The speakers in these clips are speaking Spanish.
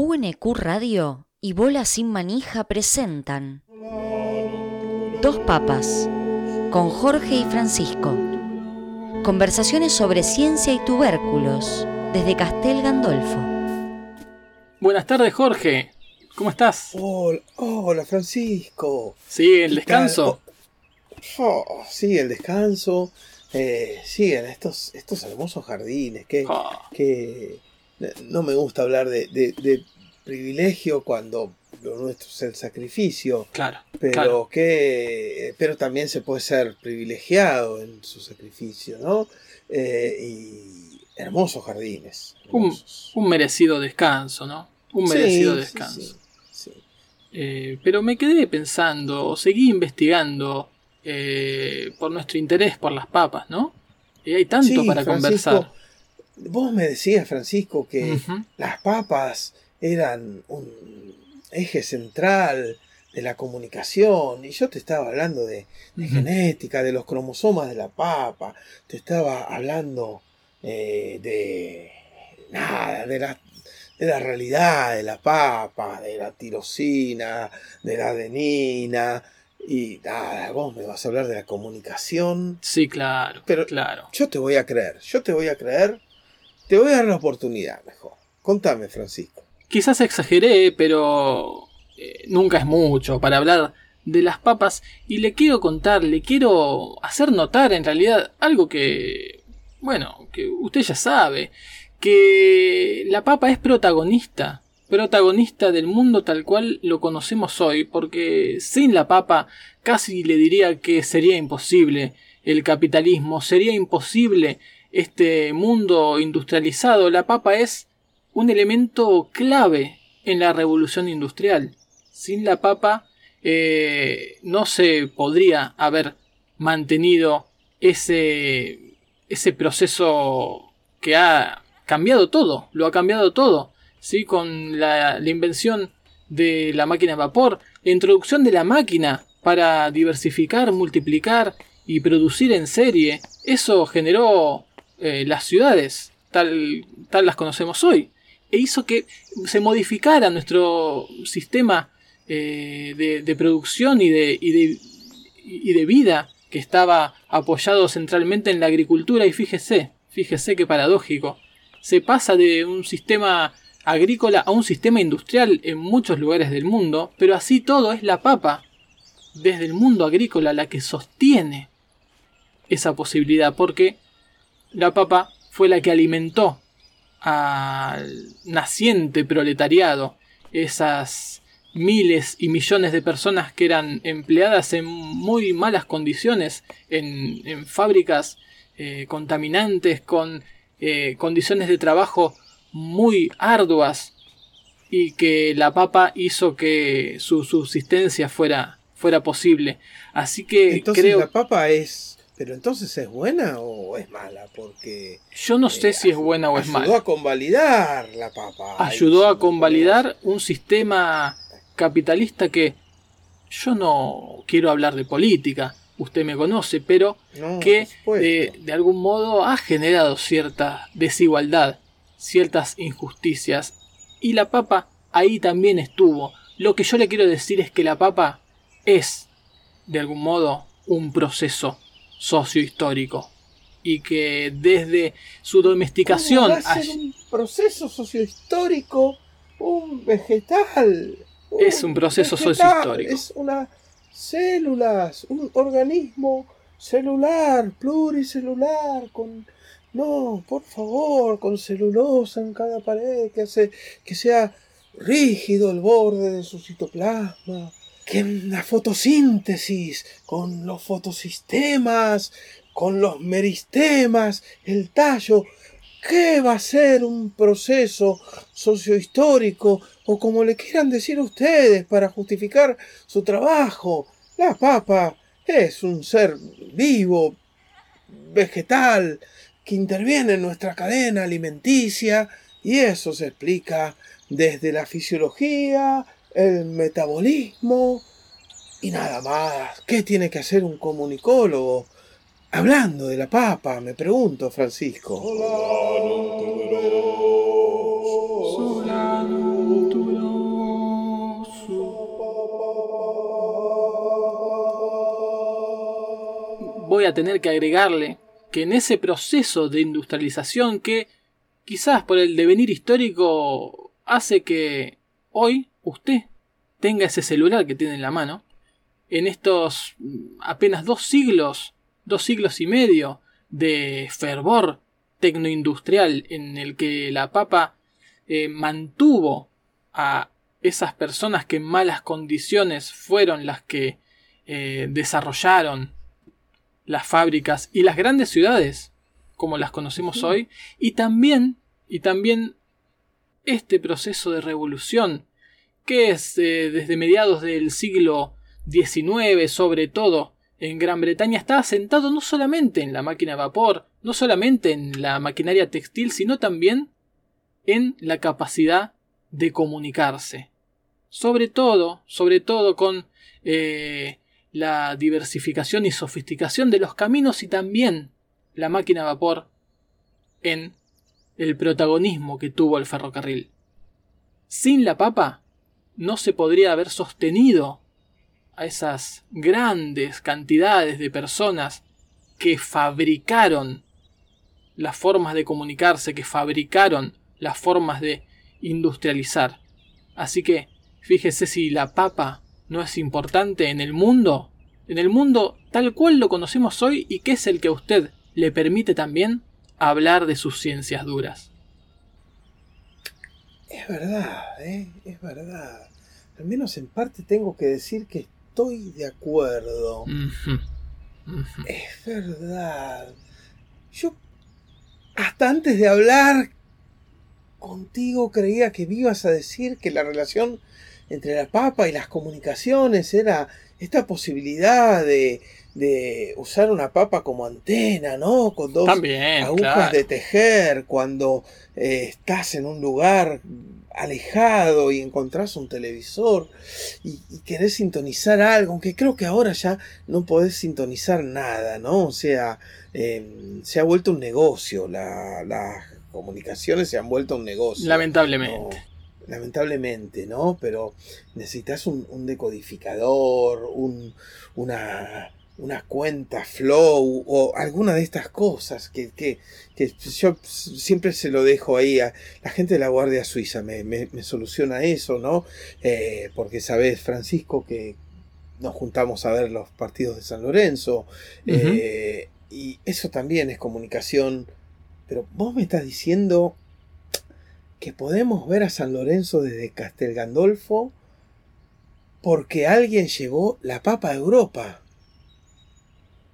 UNQ Radio y Bola Sin Manija presentan Dos Papas con Jorge y Francisco. Conversaciones sobre ciencia y tubérculos desde Castel Gandolfo. Buenas tardes, Jorge. ¿Cómo estás? Hola, hola Francisco. Sí, el descanso. Oh, sí, el descanso. Eh, sí, en estos, estos hermosos jardines. Que, Ah. que no me gusta hablar de, de- de privilegio cuando lo nuestro es el sacrificio. Claro, Pero claro. que pero también se puede ser privilegiado en su sacrificio, ¿no? Eh, y hermosos jardines. Un, hermosos. un merecido descanso, ¿no? Un merecido Sí, descanso. sí, sí. Eh, pero me quedé pensando, seguí investigando eh, por nuestro interés por las papas, ¿no? Y hay tanto para Francisco, conversar. Vos me decías, Francisco, que las papas eran un eje central de la comunicación y yo te estaba hablando de, de genética, de los cromosomas de la papa, te estaba hablando eh, de nada, de la, de la realidad de la papa, de la tirosina, de la adenina y nada, vos me vas a hablar de la comunicación. Sí, claro, Pero- claro. Yo te voy a creer, yo te voy a creer, te voy a dar la oportunidad mejor. Contame, Francisco. Quizás exageré, pero eh, nunca es mucho para hablar de las papas y le quiero contar, le quiero hacer notar en realidad algo que, bueno, que usted ya sabe, que la papa es protagonista, protagonista del mundo tal cual lo conocemos hoy, porque sin la papa casi le diría que sería imposible el capitalismo, sería imposible este mundo industrializado. La papa es un elemento clave en la revolución industrial. Sin la papa eh, no se podría haber mantenido ese, ese proceso que ha cambiado todo, lo ha cambiado todo, ¿sí? con la, la invención de la máquina de vapor, la introducción de la máquina para diversificar, multiplicar y producir en serie, eso generó eh, las ciudades tal, tal las conocemos hoy e hizo que se modificara nuestro sistema eh, de, producción y de, y, de, y de vida que estaba apoyado centralmente en la agricultura. Y fíjese, fíjese qué paradójico, se pasa de un sistema agrícola a un sistema industrial en muchos lugares del mundo, pero así todo es la papa. Desde el mundo agrícola la que sostiene esa posibilidad, porque la papa fue la que alimentó al naciente proletariado, esas miles y millones de personas que eran empleadas en muy malas condiciones, en, en fábricas eh, contaminantes, con eh, condiciones de trabajo muy arduas, y que la papa hizo que su subsistencia fuera, fuera posible. Así que Entonces creo... la papa es... Pero entonces es buena o es mala, porque Yo no sé eh, si es buena o es ayudó mala. a convalidar la papa. ayudó Ay, a convalidar un sistema capitalista que yo no quiero hablar de política, usted me conoce, pero No, que eh, de algún modo ha generado cierta desigualdad, ciertas injusticias. Y la papa ahí también estuvo. Lo que yo le quiero decir es que la papa es, de algún modo, un proceso sociohistórico. Y que desde su domesticación... ¿Cómo va a ser un proceso sociohistórico, un vegetal. Es un proceso vegetal, sociohistórico. Es una células, un organismo celular, pluricelular, con no, por favor, con celulosa en cada pared, que hace que sea rígido el borde de su citoplasma. Que la fotosíntesis, con los fotosistemas, con los meristemas, el tallo, ¿Qué va a ser un proceso sociohistórico o como le quieran decir ustedes para justificar su trabajo? La papa es un ser vivo, vegetal, que interviene en nuestra cadena alimenticia y eso se explica desde la fisiología, el metabolismo y nada más. ¿Qué tiene que hacer un comunicólogo? Hablando de la papa, me pregunto, Francisco. Voy a tener que agregarle que en ese proceso de industrialización que quizás por el devenir histórico hace que hoy usted tenga ese celular que tiene en la mano, en estos apenas dos siglos, dos siglos y medio de fervor tecnoindustrial en el que la papa eh, mantuvo a esas personas que en malas condiciones fueron las que eh, desarrollaron las fábricas y las grandes ciudades como las conocemos hoy y también y también este proceso de revolución que es eh, desde mediados del siglo XIX sobre todo en Gran Bretaña está asentado no solamente en la máquina de vapor, no solamente en la maquinaria textil, sino también en la capacidad de comunicarse. Sobre todo, sobre todo con eh, la diversificación y sofisticación de los caminos y también la máquina de vapor en el protagonismo que tuvo el ferrocarril. Sin la papa no se podría haber sostenido a esas grandes cantidades de personas que fabricaron las formas de comunicarse, que fabricaron las formas de industrializar. Así que fíjese si la papa no es importante en el mundo, en el mundo tal cual lo conocemos hoy y que es el que a usted le permite también hablar de sus ciencias duras. Es verdad, ¿eh? es verdad. Al menos en parte tengo que decir que estoy de acuerdo. Es verdad. Yo, hasta antes de hablar contigo, creía que me ibas a decir que la relación entre la papa y las comunicaciones era esta posibilidad de, usar una papa como antena, ¿no? Con dos agujas de tejer cuando eh, estás en un lugar alejado y encontrás un televisor y, querés sintonizar algo, aunque creo que ahora ya no podés sintonizar nada, ¿no? O sea, em, se ha vuelto un negocio, las comunicaciones se han vuelto un negocio. Lamentablemente. lamentablemente, ¿no? Pero necesitas un, decodificador, un, una una cuenta flow o alguna de estas cosas que, que, yo siempre se lo dejo ahí a la gente de la Guardia Suiza me, me, soluciona eso, ¿no? Eh, porque sabes, Francisco, que nos juntamos a ver los partidos de San Lorenzo eh, y eso también es comunicación, pero vos me estás diciendo que podemos ver a San Lorenzo desde Castel Gandolfo porque alguien llevó la papa a Europa.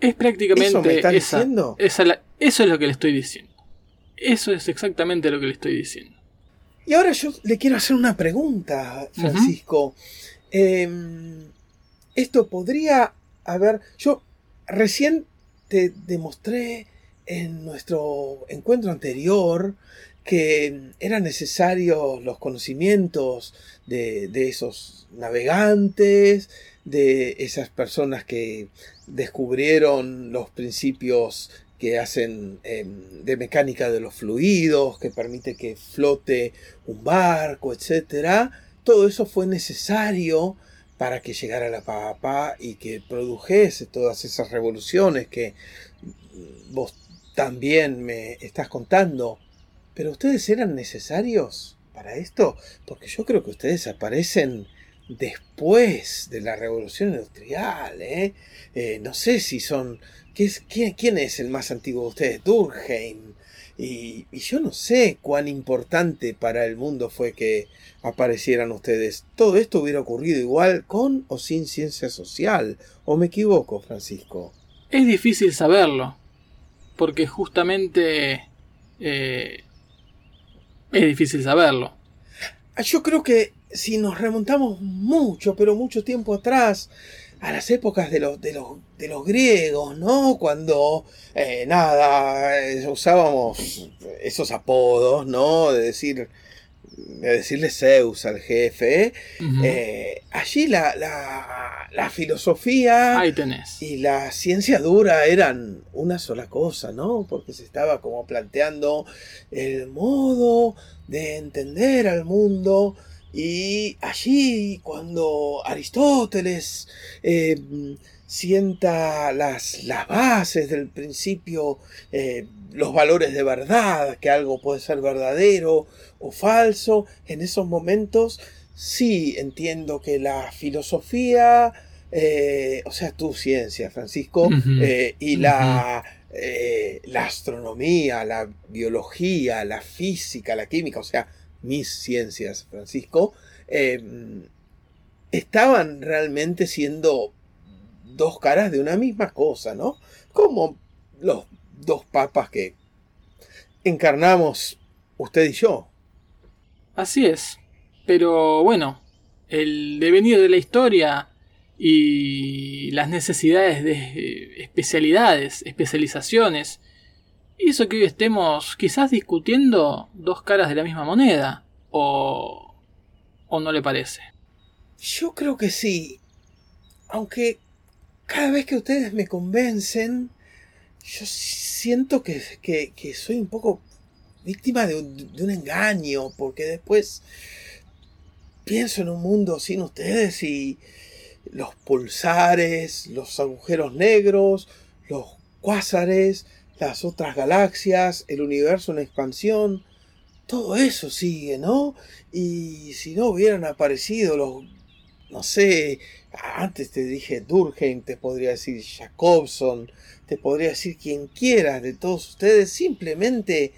Es prácticamente ¿Eso diciendo? eso es lo que le estoy diciendo. Eso es exactamente lo que le estoy diciendo. Y ahora yo le quiero hacer una pregunta, Francisco. Em, esto podría haber. Yo recién te demostré en nuestro encuentro anterior que eran necesarios los conocimientos de, esos navegantes, de esas personas que descubrieron los principios que hacen em, de mecánica de los fluidos, que permite que flote un barco, etc. Todo eso fue necesario para que llegara la papa y que produjese todas esas revoluciones que vos también me estás contando. Pero ustedes eran necesarios para esto, porque yo creo que ustedes aparecen después de la revolución industrial. ¿eh? Eh, no sé si son... quién, es el más antiguo de ustedes? Durkheim. Y, yo no sé cuán importante para el mundo fue que aparecieran ustedes. Todo esto hubiera ocurrido igual con o sin ciencia social. ¿O me equivoco, Francisco? Es difícil saberlo. Porque justamente... Eh, es difícil saberlo. Yo creo que si nos remontamos mucho, pero mucho tiempo atrás, a las épocas de los, de los, de los griegos, ¿no? Cuando, eh, nada, eh, usábamos esos apodos, ¿no? De decir, de decirle Zeus al jefe. Eh, allí la, la, la, filosofía y la ciencia dura eran una sola cosa, ¿no? Porque se estaba como planteando el modo de entender al mundo Y allí, cuando Aristóteles eh, sienta las, las, bases del principio, eh, los valores de verdad, que algo puede ser verdadero o falso, en esos momentos sí entiendo que la filosofía, eh, o sea, tu ciencia, Francisco, y la, la astronomía, la biología, la física, la química, o sea, mis ciencias, Francisco, estaban realmente siendo dos caras de una misma cosa, ¿no? Como los dos papas que encarnamos usted y yo. Así es. Pero bueno, el devenir de la historia y las necesidades de especialidades, especializaciones, hizo que hoy estemos quizás discutiendo dos caras de la misma moneda. ¿O, o no le parece? Yo creo que sí. Aunque cada vez que ustedes me convencen, yo siento que, que, soy un poco víctima de un, de un, engaño, porque después pienso en un mundo sin ustedes y los pulsares, los agujeros negros, los cuásares, las otras galaxias, el universo en expansión, todo eso sigue, ¿no? Y si no hubieran aparecido los, no sé, antes te dije Durkheim, te podría decir Jacobson, te podría decir quien quieras de todos ustedes, simplemente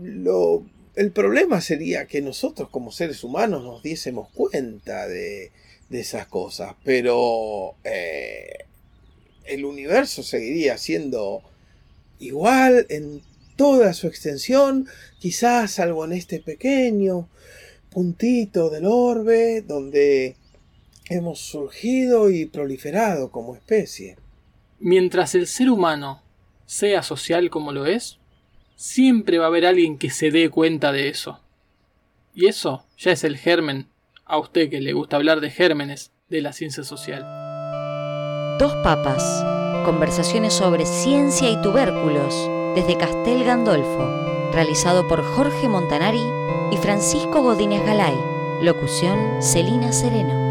lo, el problema sería que nosotros como seres humanos nos diésemos cuenta de, de esas cosas, pero eh, el universo seguiría siendo igual en toda su extensión, quizás salvo en este pequeño puntito del orbe donde hemos surgido y proliferado como especie. Mientras el ser humano sea social como lo es, siempre va a haber alguien que se dé cuenta de eso. Y eso ya es el germen, a usted que le gusta hablar de gérmenes, de la ciencia social. Dos papas Conversaciones sobre ciencia y tubérculos desde Castel Gandolfo, realizado por Jorge Montanari y Francisco Godínez Galay. Locución Celina Sereno.